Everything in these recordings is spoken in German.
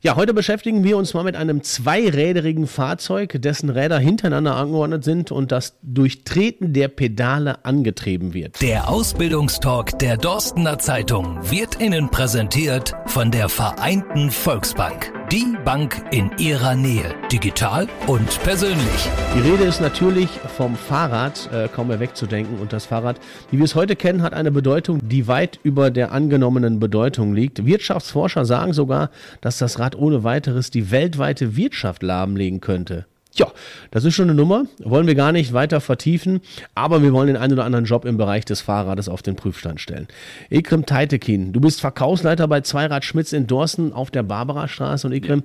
Ja, heute beschäftigen wir uns mal mit einem zweiräderigen Fahrzeug, dessen Räder hintereinander angeordnet sind und das durch Treten der Pedale angetrieben wird. Der Ausbildungstalk der Dorstener Zeitung wird Ihnen präsentiert von der Vereinten Volksbank. Die Bank in Ihrer Nähe, digital und persönlich. Die Rede ist natürlich vom Fahrrad, äh, kaum mehr wegzudenken. Und das Fahrrad, wie wir es heute kennen, hat eine Bedeutung, die weit über der angenommenen Bedeutung liegt. Wirtschaftsforscher sagen sogar, dass das Rad ohne weiteres die weltweite Wirtschaft lahmlegen könnte. Ja, das ist schon eine Nummer. Wollen wir gar nicht weiter vertiefen, aber wir wollen den einen oder anderen Job im Bereich des Fahrrades auf den Prüfstand stellen. Ekrem Teitekin, du bist Verkaufsleiter bei Zweirad Schmitz in Dorsten auf der Barbarastraße und Ekrem,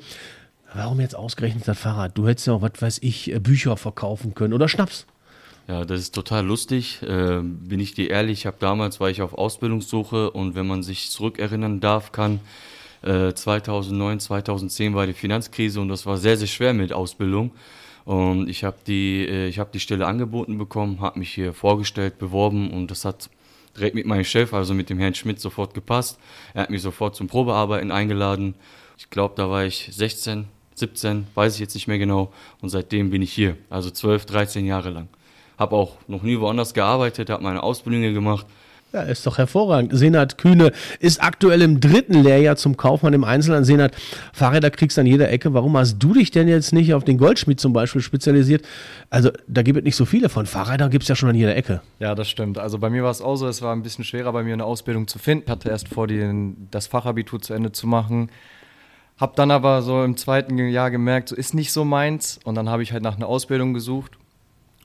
warum jetzt ausgerechnet das Fahrrad? Du hättest ja auch, was weiß ich, äh, Bücher verkaufen können oder Schnaps. Ja, das ist total lustig. Äh, bin ich dir ehrlich, ich habe damals war ich auf Ausbildungssuche und wenn man sich zurückerinnern darf, kann, 2009, äh, 2010 war die Finanzkrise und das war sehr, sehr schwer mit Ausbildung. Und ich habe die, äh, hab die Stelle angeboten bekommen, habe mich hier vorgestellt, beworben und das hat direkt mit meinem Chef, also mit dem Herrn Schmidt, sofort gepasst. Er hat mich sofort zum Probearbeiten eingeladen. Ich glaube, da war ich 16, 17, weiß ich jetzt nicht mehr genau. Und seitdem bin ich hier, also 12, 13 Jahre lang. Habe auch noch nie woanders gearbeitet, habe meine Ausbildung gemacht ja, ist doch hervorragend. Senat Kühne ist aktuell im dritten Lehrjahr zum Kaufmann im Einzelhandel. Senat, Fahrräder kriegst du an jeder Ecke. Warum hast du dich denn jetzt nicht auf den Goldschmied zum Beispiel spezialisiert? Also, da gibt es nicht so viele von. Fahrrädern gibt es ja schon an jeder Ecke. Ja, das stimmt. Also, bei mir war es auch so, es war ein bisschen schwerer, bei mir eine Ausbildung zu finden. Ich hatte erst vor, den, das Fachabitur zu Ende zu machen. Hab dann aber so im zweiten Jahr gemerkt, so ist nicht so meins. Und dann habe ich halt nach einer Ausbildung gesucht.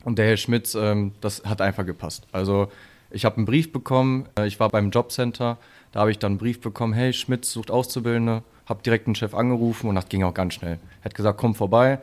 Und der Herr Schmitz, ähm, das hat einfach gepasst. Also, ich habe einen Brief bekommen, äh, ich war beim Jobcenter, da habe ich dann einen Brief bekommen, hey, Schmitz sucht Auszubildende, habe direkt den Chef angerufen und das ging auch ganz schnell. Er hat gesagt, komm vorbei,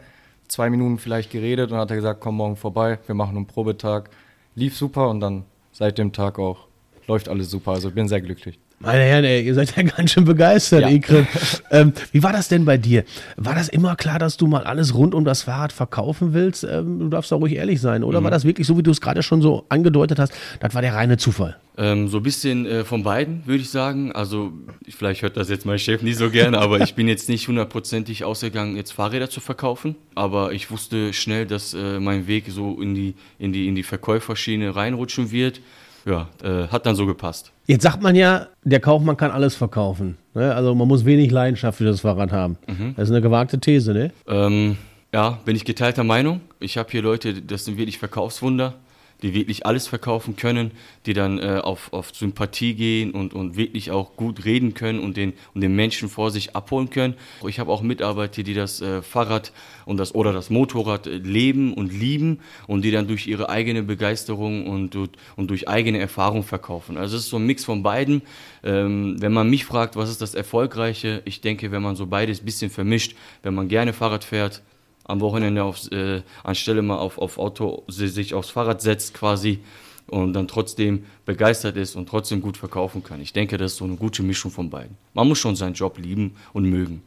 zwei Minuten vielleicht geredet und hat er gesagt, komm morgen vorbei, wir machen einen Probetag. Lief super und dann seit dem Tag auch läuft alles super, also bin sehr glücklich. Meine Herren, ey, ihr seid ja ganz schön begeistert, ja. Ikrim. ähm, wie war das denn bei dir? War das immer klar, dass du mal alles rund um das Fahrrad verkaufen willst? Ähm, du darfst doch ruhig ehrlich sein. Oder mhm. war das wirklich so, wie du es gerade schon so angedeutet hast? Das war der reine Zufall. Ähm, so ein bisschen äh, von beiden, würde ich sagen. Also, vielleicht hört das jetzt mein Chef nicht so gerne, aber ich bin jetzt nicht hundertprozentig ausgegangen, jetzt Fahrräder zu verkaufen. Aber ich wusste schnell, dass äh, mein Weg so in die, in die, in die Verkäuferschiene reinrutschen wird ja, äh, hat dann so gepasst. Jetzt sagt man ja, der Kaufmann kann alles verkaufen. Ne? Also man muss wenig Leidenschaft für das Fahrrad haben. Mhm. Das ist eine gewagte These, ne? Ähm, ja, bin ich geteilter Meinung. Ich habe hier Leute, das sind wirklich Verkaufswunder die wirklich alles verkaufen können, die dann äh, auf, auf Sympathie gehen und, und wirklich auch gut reden können und den, und den Menschen vor sich abholen können. Ich habe auch Mitarbeiter, die das äh, Fahrrad und das, oder das Motorrad äh, leben und lieben und die dann durch ihre eigene Begeisterung und, und durch eigene Erfahrung verkaufen. Also es ist so ein Mix von beiden. Ähm, wenn man mich fragt, was ist das Erfolgreiche, ich denke, wenn man so beides ein bisschen vermischt, wenn man gerne Fahrrad fährt, am Wochenende aufs, äh, anstelle mal auf, auf Auto sich aufs Fahrrad setzt quasi und dann trotzdem begeistert ist und trotzdem gut verkaufen kann. Ich denke, das ist so eine gute Mischung von beiden. Man muss schon seinen Job lieben und mögen.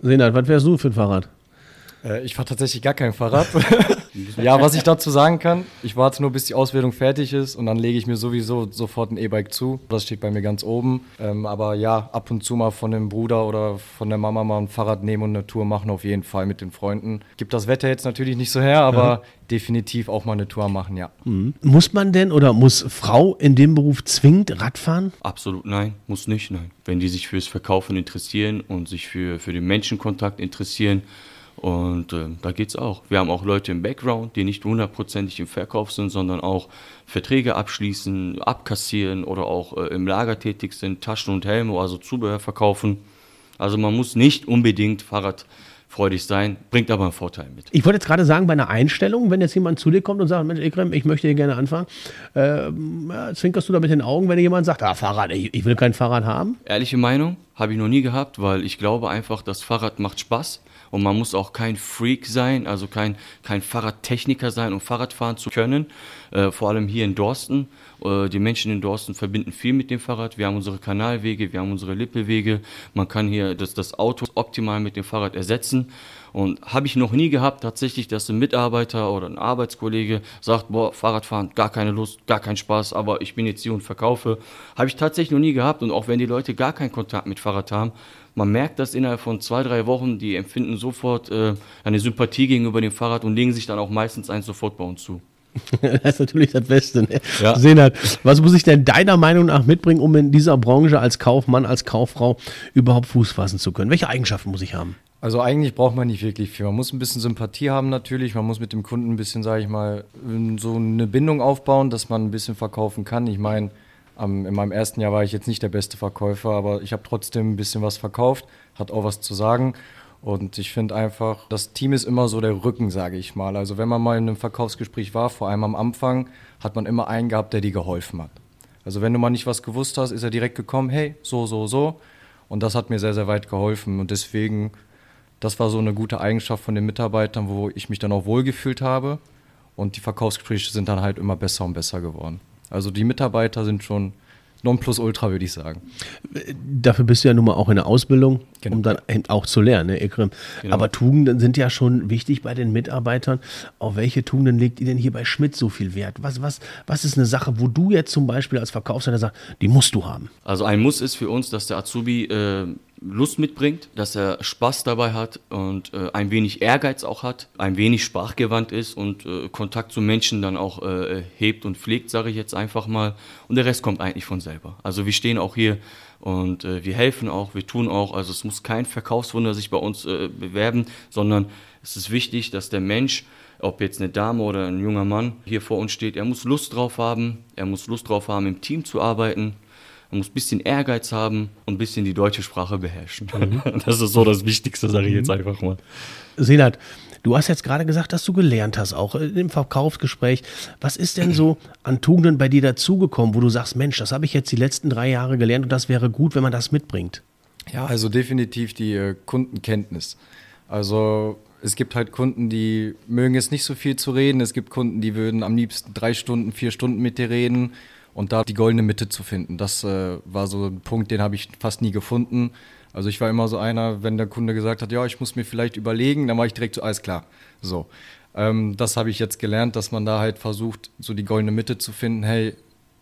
Senat, was wärst du für ein Fahrrad? Äh, ich fahre tatsächlich gar kein Fahrrad. ja, was ich dazu sagen kann, ich warte nur, bis die Auswertung fertig ist und dann lege ich mir sowieso sofort ein E-Bike zu. Das steht bei mir ganz oben. Ähm, aber ja, ab und zu mal von dem Bruder oder von der Mama mal ein Fahrrad nehmen und eine Tour machen, auf jeden Fall mit den Freunden. Gibt das Wetter jetzt natürlich nicht so her, aber ja. definitiv auch mal eine Tour machen, ja. Mhm. Muss man denn oder muss Frau in dem Beruf zwingend Radfahren? Absolut nein, muss nicht, nein. Wenn die sich fürs Verkaufen interessieren und sich für, für den Menschenkontakt interessieren, und äh, da es auch. Wir haben auch Leute im Background, die nicht hundertprozentig im Verkauf sind, sondern auch Verträge abschließen, abkassieren oder auch äh, im Lager tätig sind, Taschen und Helme, also Zubehör verkaufen. Also man muss nicht unbedingt fahrradfreudig sein, bringt aber einen Vorteil mit. Ich wollte jetzt gerade sagen, bei einer Einstellung, wenn jetzt jemand zu dir kommt und sagt, Mensch, Ekrem, ich möchte hier gerne anfangen, äh, zwinkerst du da mit den Augen, wenn jemand sagt, ah, Fahrrad, ich, ich will kein Fahrrad haben? Ehrliche Meinung, habe ich noch nie gehabt, weil ich glaube einfach, das Fahrrad macht Spaß und man muss auch kein Freak sein, also kein, kein Fahrradtechniker sein, um Fahrrad fahren zu können. Äh, vor allem hier in Dorsten. Äh, die Menschen in Dorsten verbinden viel mit dem Fahrrad. Wir haben unsere Kanalwege, wir haben unsere Lippewege. Man kann hier das, das Auto optimal mit dem Fahrrad ersetzen. Und habe ich noch nie gehabt, tatsächlich, dass ein Mitarbeiter oder ein Arbeitskollege sagt, boah, Fahrradfahren, gar keine Lust, gar keinen Spaß, aber ich bin jetzt hier und verkaufe. Habe ich tatsächlich noch nie gehabt. Und auch wenn die Leute gar keinen Kontakt mit Fahrrad haben, man merkt das innerhalb von zwei, drei Wochen, die empfinden sofort äh, eine Sympathie gegenüber dem Fahrrad und legen sich dann auch meistens eins sofort bei uns zu. das ist natürlich das Beste. Ne? Ja. Senat, was muss ich denn deiner Meinung nach mitbringen, um in dieser Branche als Kaufmann, als Kauffrau überhaupt Fuß fassen zu können? Welche Eigenschaften muss ich haben? Also eigentlich braucht man nicht wirklich viel. Man muss ein bisschen Sympathie haben natürlich. Man muss mit dem Kunden ein bisschen, sage ich mal, so eine Bindung aufbauen, dass man ein bisschen verkaufen kann. Ich meine, in meinem ersten Jahr war ich jetzt nicht der beste Verkäufer, aber ich habe trotzdem ein bisschen was verkauft, hat auch was zu sagen. Und ich finde einfach, das Team ist immer so der Rücken, sage ich mal. Also wenn man mal in einem Verkaufsgespräch war, vor allem am Anfang, hat man immer einen gehabt, der dir geholfen hat. Also wenn du mal nicht was gewusst hast, ist er direkt gekommen, hey, so, so, so. Und das hat mir sehr, sehr weit geholfen. Und deswegen, das war so eine gute Eigenschaft von den Mitarbeitern, wo ich mich dann auch wohlgefühlt habe. Und die Verkaufsgespräche sind dann halt immer besser und besser geworden. Also die Mitarbeiter sind schon Nonplusultra, würde ich sagen. Dafür bist du ja nun mal auch in der Ausbildung, genau. um dann auch zu lernen, ne, Ikrim. Genau. Aber Tugenden sind ja schon wichtig bei den Mitarbeitern. Auf welche Tugenden legt ihr denn hier bei Schmidt so viel Wert? Was, was, was ist eine Sache, wo du jetzt zum Beispiel als Verkaufsleiter sagst, die musst du haben? Also ein Muss ist für uns, dass der Azubi äh, Lust mitbringt, dass er Spaß dabei hat und äh, ein wenig Ehrgeiz auch hat, ein wenig sprachgewandt ist und äh, Kontakt zu Menschen dann auch äh, hebt und pflegt, sage ich jetzt einfach mal. Und der Rest kommt eigentlich von selber. Also wir stehen auch hier und äh, wir helfen auch, wir tun auch. Also es muss kein Verkaufswunder sich bei uns äh, bewerben, sondern es ist wichtig, dass der Mensch ob jetzt eine Dame oder ein junger Mann hier vor uns steht, er muss Lust drauf haben, er muss Lust drauf haben, im Team zu arbeiten, man muss ein bisschen Ehrgeiz haben und ein bisschen die deutsche Sprache beherrschen. Mhm. Das ist so das Wichtigste, sage ich jetzt mhm. einfach mal. Senat, du hast jetzt gerade gesagt, dass du gelernt hast, auch im Verkaufsgespräch. Was ist denn so an Tugenden bei dir dazugekommen, wo du sagst, Mensch, das habe ich jetzt die letzten drei Jahre gelernt und das wäre gut, wenn man das mitbringt? Ja, also definitiv die äh, Kundenkenntnis. Also es gibt halt Kunden, die mögen es nicht so viel zu reden. Es gibt Kunden, die würden am liebsten drei Stunden, vier Stunden mit dir reden und da die goldene Mitte zu finden, das äh, war so ein Punkt, den habe ich fast nie gefunden. Also ich war immer so einer, wenn der Kunde gesagt hat, ja, ich muss mir vielleicht überlegen, dann war ich direkt so, alles klar. So. Ähm, das habe ich jetzt gelernt, dass man da halt versucht, so die goldene Mitte zu finden. Hey,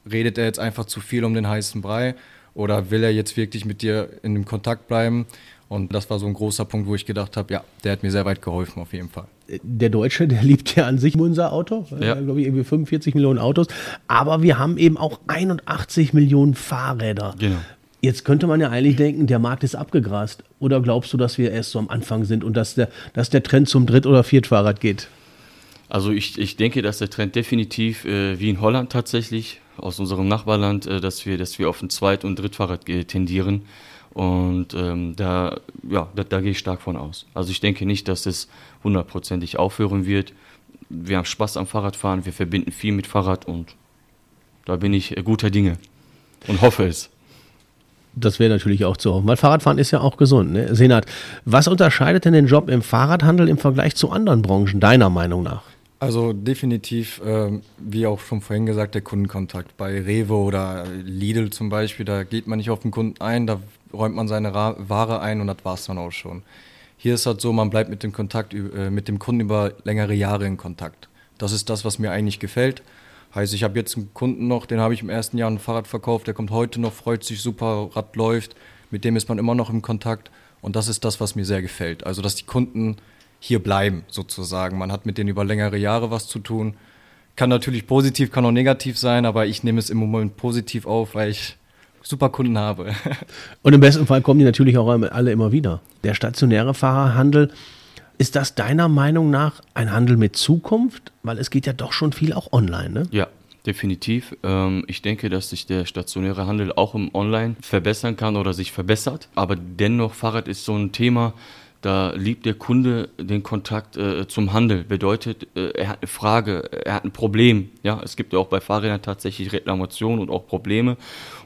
redet er jetzt einfach zu viel um den heißen Brei oder will er jetzt wirklich mit dir in dem Kontakt bleiben? Und das war so ein großer Punkt, wo ich gedacht habe, ja, der hat mir sehr weit geholfen auf jeden Fall der Deutsche, der liebt ja an sich unser Auto, ja. äh, glaube ich, irgendwie 45 Millionen Autos, aber wir haben eben auch 81 Millionen Fahrräder. Genau. Jetzt könnte man ja eigentlich denken, der Markt ist abgegrast. Oder glaubst du, dass wir erst so am Anfang sind und dass der, dass der Trend zum Dritt- oder Viertfahrrad geht? Also ich, ich denke, dass der Trend definitiv äh, wie in Holland tatsächlich, aus unserem Nachbarland, äh, dass, wir, dass wir auf ein Zweit- und Drittfahrrad tendieren. Und ähm, da, ja, da, da gehe ich stark von aus. Also ich denke nicht, dass es hundertprozentig aufhören wird. Wir haben Spaß am Fahrradfahren, wir verbinden viel mit Fahrrad und da bin ich guter Dinge und hoffe es. Das wäre natürlich auch zu hoffen, weil Fahrradfahren ist ja auch gesund. Ne? Senat, was unterscheidet denn den Job im Fahrradhandel im Vergleich zu anderen Branchen, deiner Meinung nach? Also definitiv, äh, wie auch schon vorhin gesagt, der Kundenkontakt. Bei Rewe oder Lidl zum Beispiel, da geht man nicht auf den Kunden ein, da räumt man seine Ra Ware ein und das war es dann auch schon. Hier ist halt so, man bleibt mit dem, Kontakt, äh, mit dem Kunden über längere Jahre in Kontakt. Das ist das, was mir eigentlich gefällt. Heißt, ich habe jetzt einen Kunden noch, den habe ich im ersten Jahr ein Fahrrad verkauft, der kommt heute noch, freut sich super, Rad läuft, mit dem ist man immer noch im Kontakt und das ist das, was mir sehr gefällt. Also, dass die Kunden hier bleiben, sozusagen. Man hat mit denen über längere Jahre was zu tun. Kann natürlich positiv, kann auch negativ sein, aber ich nehme es im Moment positiv auf, weil ich super Kunden habe. Und im besten Fall kommen die natürlich auch alle immer wieder. Der stationäre Fahrerhandel, ist das deiner Meinung nach ein Handel mit Zukunft? Weil es geht ja doch schon viel auch online, ne? Ja, definitiv. Ähm, ich denke, dass sich der stationäre Handel auch im Online verbessern kann oder sich verbessert. Aber dennoch, Fahrrad ist so ein Thema, da liebt der Kunde den Kontakt äh, zum Handel. Bedeutet, äh, er hat eine Frage, er hat ein Problem. Ja, es gibt ja auch bei Fahrrädern tatsächlich Reklamationen und auch Probleme.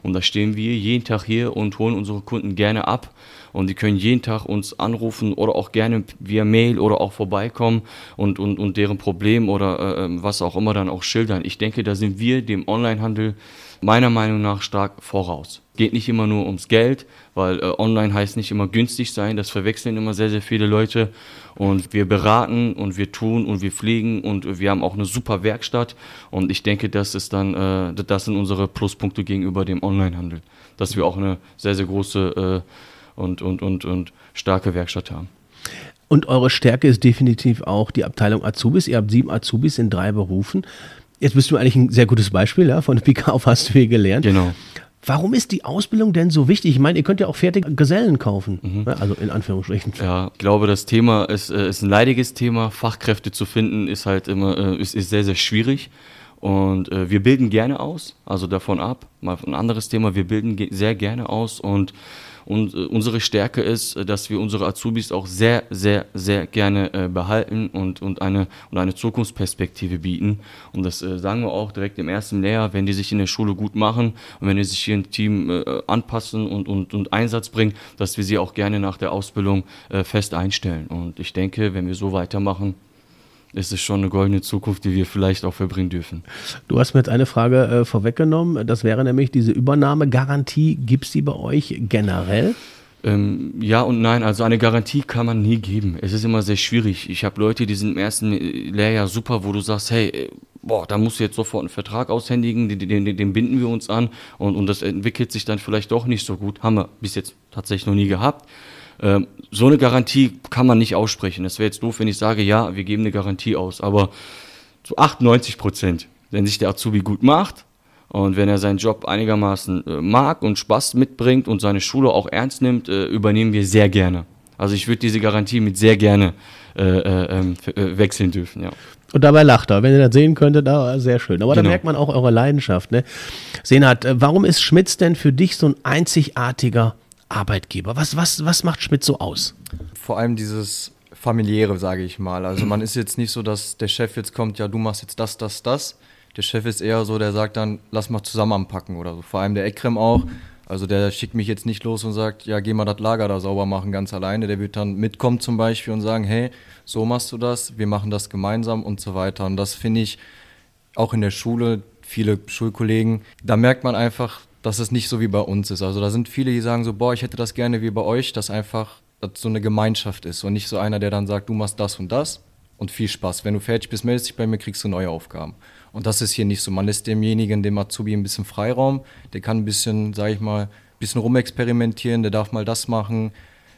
Und da stehen wir jeden Tag hier und holen unsere Kunden gerne ab und die können jeden Tag uns anrufen oder auch gerne via Mail oder auch vorbeikommen und, und, und deren Problem oder äh, ähm, was auch immer dann auch schildern. Ich denke, da sind wir dem Onlinehandel meiner Meinung nach stark voraus. Geht nicht immer nur ums Geld, weil äh, online heißt nicht immer günstig sein, das verwechseln immer sehr, sehr viele Leute. Und wir beraten und wir tun und wir fliegen und wir haben auch eine super Werkstatt. Und ich denke, das ist dann, äh, das sind unsere Pluspunkte gegenüber dem Onlinehandel, dass wir auch eine sehr, sehr große äh, und, und, und, und starke Werkstatt haben. Und eure Stärke ist definitiv auch die Abteilung Azubis. Ihr habt sieben Azubis in drei Berufen. Jetzt bist du eigentlich ein sehr gutes Beispiel, ja? von auf hast du viel gelernt. Genau. Warum ist die Ausbildung denn so wichtig? Ich meine, ihr könnt ja auch fertige Gesellen kaufen. Mhm. Also in Anführungsstrichen. Ja, ich glaube, das Thema ist, äh, ist ein leidiges Thema. Fachkräfte zu finden ist halt immer äh, ist, ist sehr, sehr schwierig. Und äh, wir bilden gerne aus, also davon ab, mal ein anderes Thema, wir bilden sehr gerne aus und und äh, unsere Stärke ist, äh, dass wir unsere Azubis auch sehr, sehr, sehr gerne äh, behalten und, und, eine, und eine Zukunftsperspektive bieten. Und das sagen wir auch direkt im ersten Lehrjahr, wenn die sich in der Schule gut machen und wenn die sich hier im Team anpassen und, und, und Einsatz bringen, dass wir sie auch gerne nach der Ausbildung fest einstellen. Und ich denke, wenn wir so weitermachen, ist es schon eine goldene Zukunft, die wir vielleicht auch verbringen dürfen. Du hast mir jetzt eine Frage äh, vorweggenommen. Das wäre nämlich diese Übernahmegarantie. Gibt es die bei euch generell? Ähm, ja und nein, also eine Garantie kann man nie geben. Es ist immer sehr schwierig. Ich habe Leute, die sind im ersten Lehrjahr super, wo du sagst, hey, äh, boah, da musst du jetzt sofort einen Vertrag aushändigen, den, den, den binden wir uns an und, und das entwickelt sich dann vielleicht doch nicht so gut. Haben wir bis jetzt tatsächlich noch nie gehabt. Ähm, so eine Garantie kann man nicht aussprechen. Das wäre jetzt doof, wenn ich sage, ja, wir geben eine Garantie aus. Aber zu 98 Prozent, wenn sich der Azubi gut macht und wenn er seinen Job einigermaßen äh, mag und Spaß mitbringt und seine Schule auch ernst nimmt, äh, übernehmen wir sehr gerne. Also ich würde diese Garantie mit sehr gerne äh, äh ähm, äh, wechseln dürfen, ja. Und dabei lacht er. Wenn ihr das sehen könntet, da sehr schön. Aber genau. da merkt man auch eure Leidenschaft. Ne? Senat, äh, warum ist Schmitz denn für dich so ein einzigartiger Arbeitgeber? Was, was, was macht Schmidt so aus? Vor allem dieses familiäre, sage ich mal. Also man ist jetzt nicht so, dass der Chef jetzt kommt, ja, du machst jetzt das, das, das. Der Chef ist eher so, der sagt dann, lass mal zusammen anpacken oder so. Vor allem der Ekrem auch. Also der schickt mich jetzt nicht los und sagt, ja, geh mal das Lager da sauber machen, ganz alleine. Der wird dann mitkommen zum Beispiel und sagen, hey, so machst du das, wir machen das gemeinsam und so weiter. Und das finde ich auch in der Schule, viele Schulkollegen, da merkt man einfach, dass es nicht so wie bei uns ist. Also da sind viele, die sagen so, boah, ich hätte das gerne wie bei euch, dass einfach dass so eine Gemeinschaft ist und nicht so einer, der dann sagt, du machst das und das und viel Spaß. Wenn du fertig bist, meldest dich bei mir, kriegst du neue Aufgaben. Und das ist hier nicht so. Man lässt demjenigen, dem Azubi, ein bisschen Freiraum. Der kann ein bisschen, sag ich mal, ein bisschen rumexperimentieren, der darf mal das machen.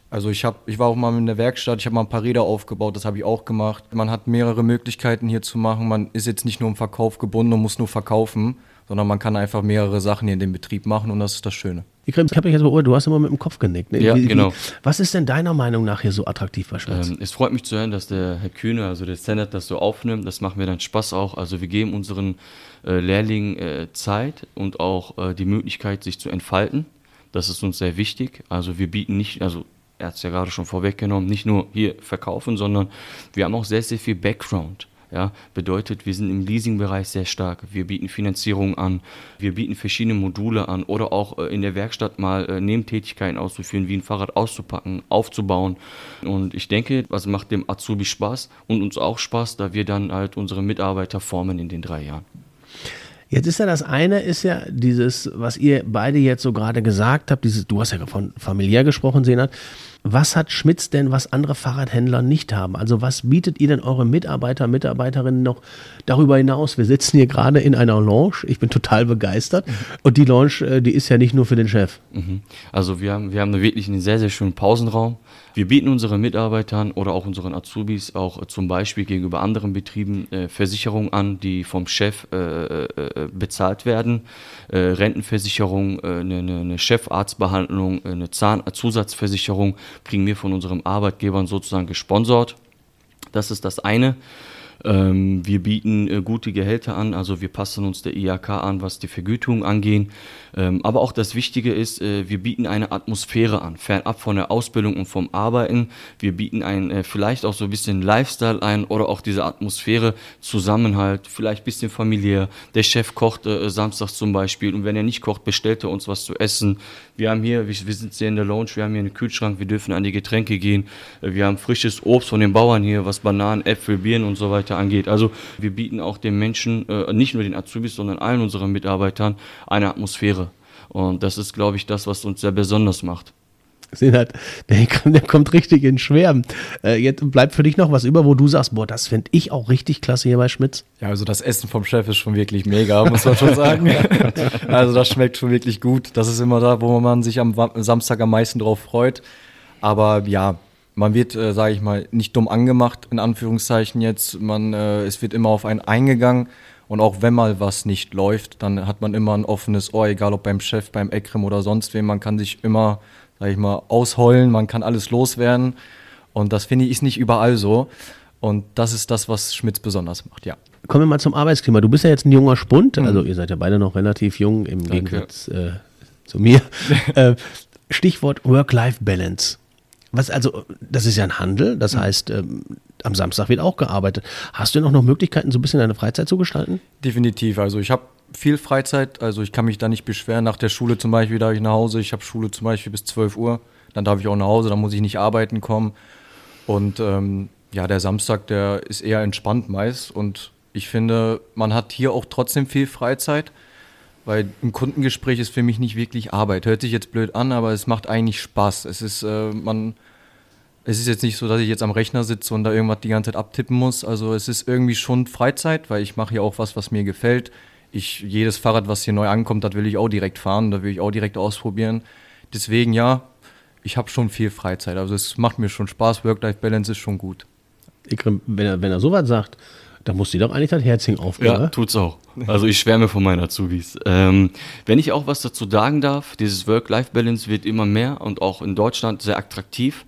Also ich, hab, ich war auch mal in der Werkstatt, ich habe mal ein paar Räder aufgebaut, das habe ich auch gemacht. Man hat mehrere Möglichkeiten hier zu machen. Man ist jetzt nicht nur im Verkauf gebunden und muss nur verkaufen, sondern man kann einfach mehrere Sachen hier in dem Betrieb machen und das ist das Schöne. Ich habe mich jetzt beobachtet, du hast immer mit dem Kopf genickt. Ne? Ja, wie, genau. Wie, was ist denn deiner Meinung nach hier so attraktiv bei Schwarz? Ähm, es freut mich zu hören, dass der Herr Kühne, also der Senat, das so aufnimmt. Das macht mir dann Spaß auch. Also wir geben unseren äh, Lehrlingen äh, Zeit und auch äh, die Möglichkeit, sich zu entfalten. Das ist uns sehr wichtig. Also wir bieten nicht, also er hat es ja gerade schon vorweggenommen, nicht nur hier verkaufen, sondern wir haben auch sehr, sehr viel Background. Ja, bedeutet, wir sind im Leasingbereich sehr stark. Wir bieten Finanzierung an, wir bieten verschiedene Module an oder auch äh, in der Werkstatt mal äh, Nebentätigkeiten auszuführen, wie ein Fahrrad auszupacken, aufzubauen. Und ich denke, was macht dem Azubi Spaß und uns auch Spaß, da wir dann halt unsere Mitarbeiter formen in den drei Jahren. Jetzt ist ja das eine, ist ja dieses, was ihr beide jetzt so gerade gesagt habt, dieses, du hast ja von familiär gesprochen, Senat, was hat Schmitz denn, was andere Fahrradhändler nicht haben? Also was bietet ihr denn eure Mitarbeiter, Mitarbeiterinnen noch darüber hinaus? Wir sitzen hier gerade in einer Lounge. Ich bin total begeistert. Mhm. Und die Lounge, äh, die ist ja nicht nur für den Chef. Mhm. Also wir haben, wir haben wirklich einen sehr, sehr schönen Pausenraum. Wir bieten unseren Mitarbeitern oder auch unseren Azubis auch äh, zum Beispiel gegenüber anderen Betrieben äh, Versicherungen an, die vom Chef äh, bezahlt werden. Rentenversicherung, eine, eine, Chefarztbehandlung, eine Zahnzusatzversicherung kriegen wir von unseren Arbeitgebern sozusagen gesponsert. Das ist das eine. Ähm, wir bieten äh, gute Gehälter an, also wir passen uns der IHK an, was die Vergütung angeht. Ähm, aber auch das Wichtige ist, äh, wir bieten eine Atmosphäre an, fernab von der Ausbildung und vom Arbeiten. Wir bieten ein, äh, vielleicht auch so ein bisschen Lifestyle ein oder auch diese Atmosphäre, Zusammenhalt, vielleicht ein bisschen familiär. Der Chef kocht äh, samstags zum Beispiel und wenn er nicht kocht, bestellt er uns was zu essen. Wir haben hier, wir, wir sind hier in der Lounge, wir haben hier einen Kühlschrank, wir dürfen an die Getränke gehen. Äh, wir haben frisches Obst von den Bauern hier, was Bananen, Äpfel, Birnen und so weiter angeht. Also wir bieten auch den Menschen, äh, nicht nur den Azubis, sondern allen unseren Mitarbeitern eine Atmosphäre. Und das ist, glaube ich, das, was uns sehr besonders macht. Sinat, der, der kommt richtig in Schwärmen. Äh, jetzt bleibt für dich noch was über, wo du sagst, boah, das finde ich auch richtig klasse hier bei Schmitz. Ja, also das Essen vom Chef ist schon wirklich mega, muss man schon sagen. also das schmeckt schon wirklich gut. Das ist immer da, wo man sich am Samstag am meisten drauf freut. Aber ja, man wird, äh, sage ich mal, nicht dumm angemacht, in Anführungszeichen jetzt. Man, äh, es wird immer auf einen eingegangen. Und auch wenn mal was nicht läuft, dann hat man immer ein offenes Ohr, egal ob beim Chef, beim Ekrem oder sonst wem. Man kann sich immer, sag ich mal, ausheulen, man kann alles loswerden. Und das finde ich ist nicht überall so. Und das ist das, was Schmitz besonders macht, ja. Kommen wir mal zum Arbeitsklima. Du bist ja jetzt ein junger Spund, mhm. also ihr seid ja beide noch relativ jung im Danke. Gegensatz äh, zu mir. äh, Stichwort Work-Life-Balance. Was also, das ist ja ein Handel, das mhm. heißt, ähm, am Samstag wird auch gearbeitet. Hast du noch, noch Möglichkeiten, so ein bisschen deine Freizeit zu gestalten? Definitiv. Also ich habe viel Freizeit, also ich kann mich da nicht beschweren. Nach der Schule zum Beispiel darf ich nach Hause. Ich habe Schule zum Beispiel bis 12 Uhr. Dann darf ich auch nach Hause, dann muss ich nicht arbeiten kommen. Und ähm, ja, der Samstag, der ist eher entspannt meist. Und ich finde, man hat hier auch trotzdem viel Freizeit, weil ein Kundengespräch ist für mich nicht wirklich Arbeit. Hört sich jetzt blöd an, aber es macht eigentlich Spaß. Es ist, äh, man es ist jetzt nicht so, dass ich jetzt am Rechner sitze und da irgendwas die ganze Zeit abtippen muss. Also es ist irgendwie schon Freizeit, weil ich mache hier auch was, was mir gefällt. Ich, jedes Fahrrad, was hier neu ankommt, das will ich auch direkt fahren, da will ich auch direkt ausprobieren. Deswegen ja, ich habe schon viel Freizeit. Also es macht mir schon Spaß, Work-Life-Balance ist schon gut. Ikrim, wenn er, wenn er sowas sagt, da muss dir doch eigentlich das Herzchen aufgehen. Ja, oder? tut's auch. Also ich schwärme von meinen Azubis. Ähm, wenn ich auch was dazu sagen darf, dieses Work-Life-Balance wird immer mehr und auch in Deutschland sehr attraktiv.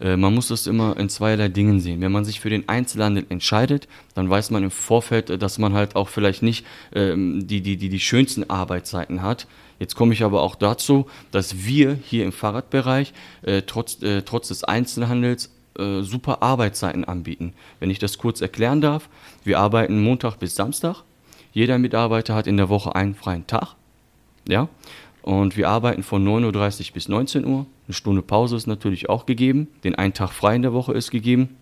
Äh, man muss das immer in zweierlei Dingen sehen. Wenn man sich für den Einzelhandel entscheidet, dann weiß man im Vorfeld, äh, dass man halt auch vielleicht nicht ähm, die, die, die, die schönsten Arbeitszeiten hat. Jetzt komme ich aber auch dazu, dass wir hier im Fahrradbereich äh, trotz, äh, trotz des Einzelhandels äh, super Arbeitszeiten anbieten. Wenn ich das kurz erklären darf, wir arbeiten Montag bis Samstag. Jeder Mitarbeiter hat in der Woche einen freien Tag. Ja? Und wir arbeiten von 9.30 Uhr bis 19 Uhr. Eine Stunde Pause ist natürlich auch gegeben. Den einen Tag frei in der Woche ist gegeben.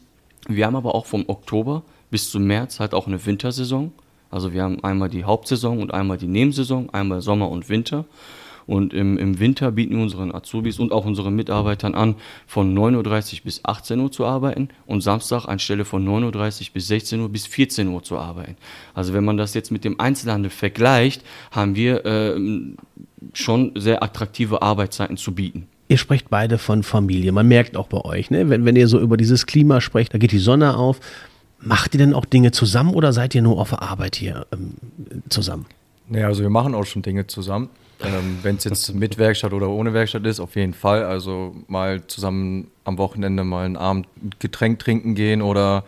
Wir haben aber auch vom Oktober bis zum März halt auch eine Wintersaison. Also wir haben einmal die Hauptsaison und einmal die Nebensaison, einmal Sommer und Winter. Und im, im Winter bieten wir unseren Azubis und auch unseren Mitarbeitern an, von 9.30 Uhr bis 18 Uhr zu arbeiten und Samstag anstelle von 9.30 Uhr bis 16 Uhr bis 14 Uhr zu arbeiten. Also wenn man das jetzt mit dem Einzelhandel vergleicht, haben wir äh, schon sehr attraktive Arbeitszeiten zu bieten. Ihr sprecht beide von Familie. Man merkt auch bei euch, ne? wenn, wenn ihr so über dieses Klima sprecht, da geht die Sonne auf. Macht ihr denn auch Dinge zusammen oder seid ihr nur auf der Arbeit hier ähm, zusammen? Naja, also wir machen auch schon Dinge zusammen. Ähm, Wenn es jetzt mit Werkstatt oder ohne Werkstatt ist, auf jeden Fall. Also mal zusammen am Wochenende mal einen Abend Getränk trinken gehen oder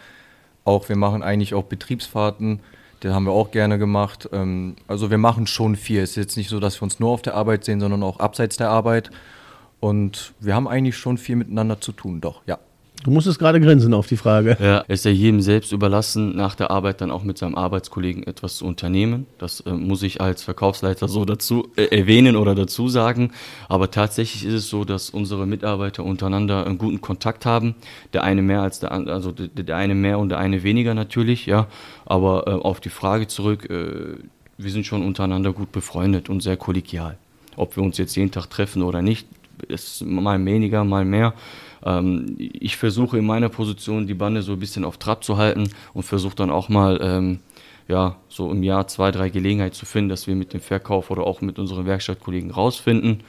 auch, wir machen eigentlich auch Betriebsfahrten. Den haben wir auch gerne gemacht. Ähm, also wir machen schon viel. Es ist jetzt nicht so, dass wir uns nur auf der Arbeit sehen, sondern auch abseits der Arbeit. Und wir haben eigentlich schon viel miteinander zu tun, doch, ja. Du musstest gerade grinsen auf die Frage. Ja, es ist ja jedem selbst überlassen, nach der Arbeit dann auch mit seinem Arbeitskollegen etwas zu unternehmen. Das äh, muss ich als Verkaufsleiter so dazu äh, erwähnen oder dazu sagen. Aber tatsächlich ist es so, dass unsere Mitarbeiter untereinander einen guten Kontakt haben. Der eine mehr als der andere, also der, der, eine mehr und der eine weniger natürlich, ja. Aber äh, auf die Frage zurück, äh, wir sind schon untereinander gut befreundet und sehr kollegial. Ob wir uns jetzt jeden Tag treffen oder nicht, ist mal weniger, mal mehr. Ähm, ich versuche in meiner Position die Bande so ein bisschen auf Trab zu halten und versuche dann auch mal, ähm, ja, so im Jahr zwei, drei Gelegenheiten zu finden, dass wir mit dem Verkauf oder auch mit unseren Werkstattkollegen rausfinden.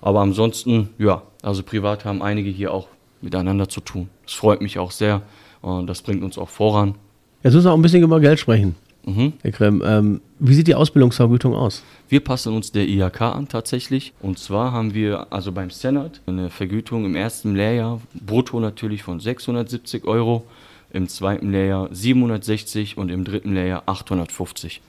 Aber ansonsten, ja, also privat haben einige hier auch miteinander zu tun. Das freut mich auch sehr und das bringt uns auch voran. Jetzt müssen wir auch ein bisschen über Geld sprechen. Mhm. Herr Krem, ähm, wie sieht die Ausbildungsvergütung aus? Wir passen uns der IHK an tatsächlich. Und zwar haben wir also beim Senat eine Vergütung im ersten Lehrjahr brutto natürlich von 670 Euro. im zweiten Layer 760 und im dritten Layer 850.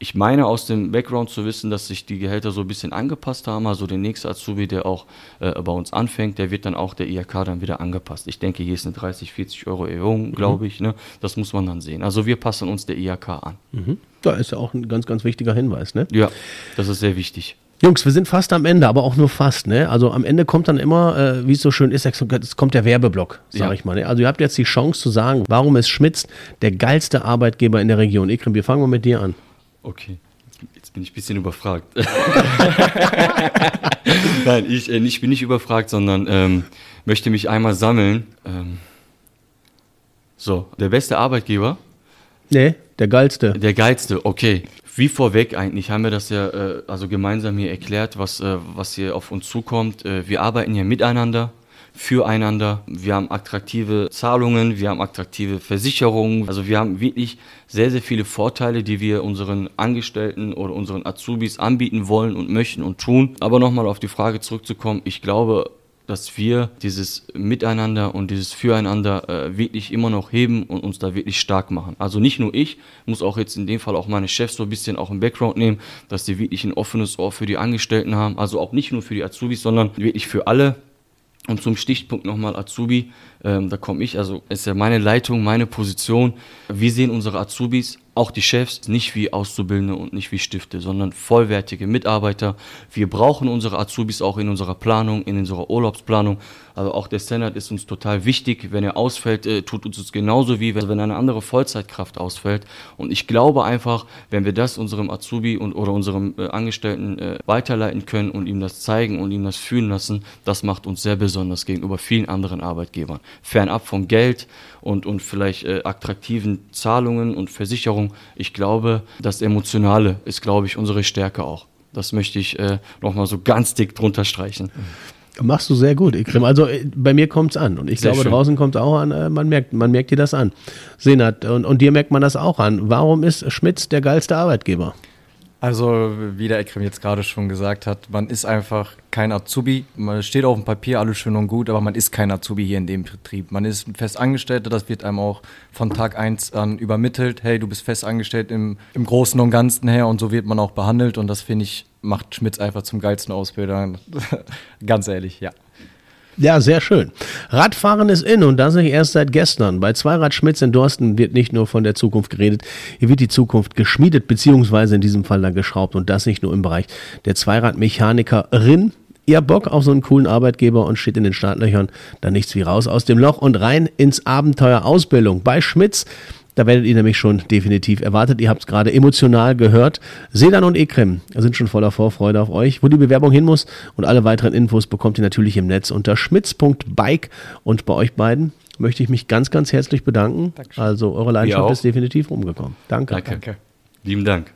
Ich meine aus dem Background zu wissen, dass sich die Gehälter so ein bisschen angepasst haben. Also der nächste Azubi, der auch äh, bei uns anfängt, der wird dann auch der IHK dann wieder angepasst. Ich denke, hier ist eine 30, 40 Euro Erhöhung, glaube mhm. ich. Ne? Das muss man dann sehen. Also wir passen uns der IHK an. Mhm. Da ist ja auch ein ganz, ganz wichtiger Hinweis. Ne? Ja, das ist sehr wichtig. Jungs, wir sind fast am Ende, aber auch nur fast. Ne? Also am Ende kommt dann immer, äh, wie es so schön ist, es kommt der Werbeblock, sage ja. ich mal. Ne? Also ihr habt jetzt die Chance zu sagen, warum ist Schmitz der geilste Arbeitgeber in der Region. Ikrim, wir fangen mal mit dir an. Okay, jetzt bin ich ein bisschen überfragt. Nein, ich, äh, ich bin nicht überfragt, sondern ähm, möchte mich einmal sammeln. Ähm, so, der beste Arbeitgeber? Nee, der geilste. Der geilste, okay. Wie vorweg eigentlich haben wir das ja äh, also gemeinsam hier erklärt, was, äh, was hier auf uns zukommt. Äh, wir arbeiten ja miteinander, füreinander. Wir haben attraktive Zahlungen, wir haben attraktive Versicherungen. Also wir haben wirklich sehr, sehr viele Vorteile, die wir unseren Angestellten oder unseren Azubis anbieten wollen und möchten und tun. Aber nochmal auf die Frage zurückzukommen, ich glaube, dass wir dieses Miteinander und dieses Füreinander äh, wirklich immer noch heben und uns da wirklich stark machen. Also nicht nur ich, muss auch jetzt in dem Fall auch meine Chefs so ein bisschen auch im Background nehmen, dass die wirklich ein offenes Ohr für die Angestellten haben. Also auch nicht nur für die Azubis, sondern wirklich für alle. Und zum Stichpunkt nochmal Azubi, ähm, da komme ich, also ist ja meine Leitung, meine Position. Wir sehen unsere Azubis auch die Chefs nicht wie Auszubildende und nicht wie Stifte, sondern vollwertige Mitarbeiter. Wir brauchen unsere Azubis auch in unserer Planung, in unserer Urlaubsplanung. Also auch der Senat ist uns total wichtig. Wenn er ausfällt, äh, tut uns das genauso wie wenn eine andere Vollzeitkraft ausfällt. Und ich glaube einfach, wenn wir das unserem Azubi und oder unserem äh, Angestellten äh, weiterleiten können und ihm das zeigen und ihm das fühlen lassen, das macht uns sehr besonders gegenüber vielen anderen Arbeitgebern. Fernab vom Geld und, und vielleicht äh, attraktiven Zahlungen und Versicherungen. Ich glaube, das Emotionale ist, glaube ich, unsere Stärke auch. Das möchte ich äh, nochmal so ganz dick drunter streichen. Machst du sehr gut, Ikrim. Also äh, bei mir kommt es an. Und ich sehr glaube, schön. draußen kommt es auch an. Äh, man merkt, man merkt dir das an. Senat, und, und dir merkt man das auch an. Warum ist Schmitz der geilste Arbeitgeber? Also, wie der Ekrem jetzt gerade schon gesagt hat, man ist einfach kein Azubi. Man steht auf dem Papier alles schön und gut, aber man ist kein Azubi hier in dem Betrieb. Man ist Festangestellter, das wird einem auch von Tag 1 an übermittelt. Hey, du bist festangestellt im, im Großen und Ganzen her und so wird man auch behandelt und das finde ich, macht Schmitz einfach zum geilsten Ausbilder. Ganz ehrlich, ja. Ja, sehr schön. Radfahren ist in und das nicht erst seit gestern. Bei Zweirad Schmitz in Dorsten wird nicht nur von der Zukunft geredet, hier wird die Zukunft geschmiedet, beziehungsweise in diesem Fall dann geschraubt und das nicht nur im Bereich der Zweiradmechanikerin. Ihr Bock auf so einen coolen Arbeitgeber und steht in den Startlöchern, dann nichts wie raus aus dem Loch und rein ins Abenteuer Ausbildung. Bei Schmitz da werdet ihr nämlich schon definitiv erwartet. Ihr habt es gerade emotional gehört. Sedan und Ekrem sind schon voller Vorfreude auf euch. Wo die Bewerbung hin muss und alle weiteren Infos bekommt ihr natürlich im Netz unter schmitz.bike. Und bei euch beiden möchte ich mich ganz, ganz herzlich bedanken. Dankeschön. Also eure Leidenschaft ist definitiv rumgekommen. Danke. Danke. Danke. Lieben Dank.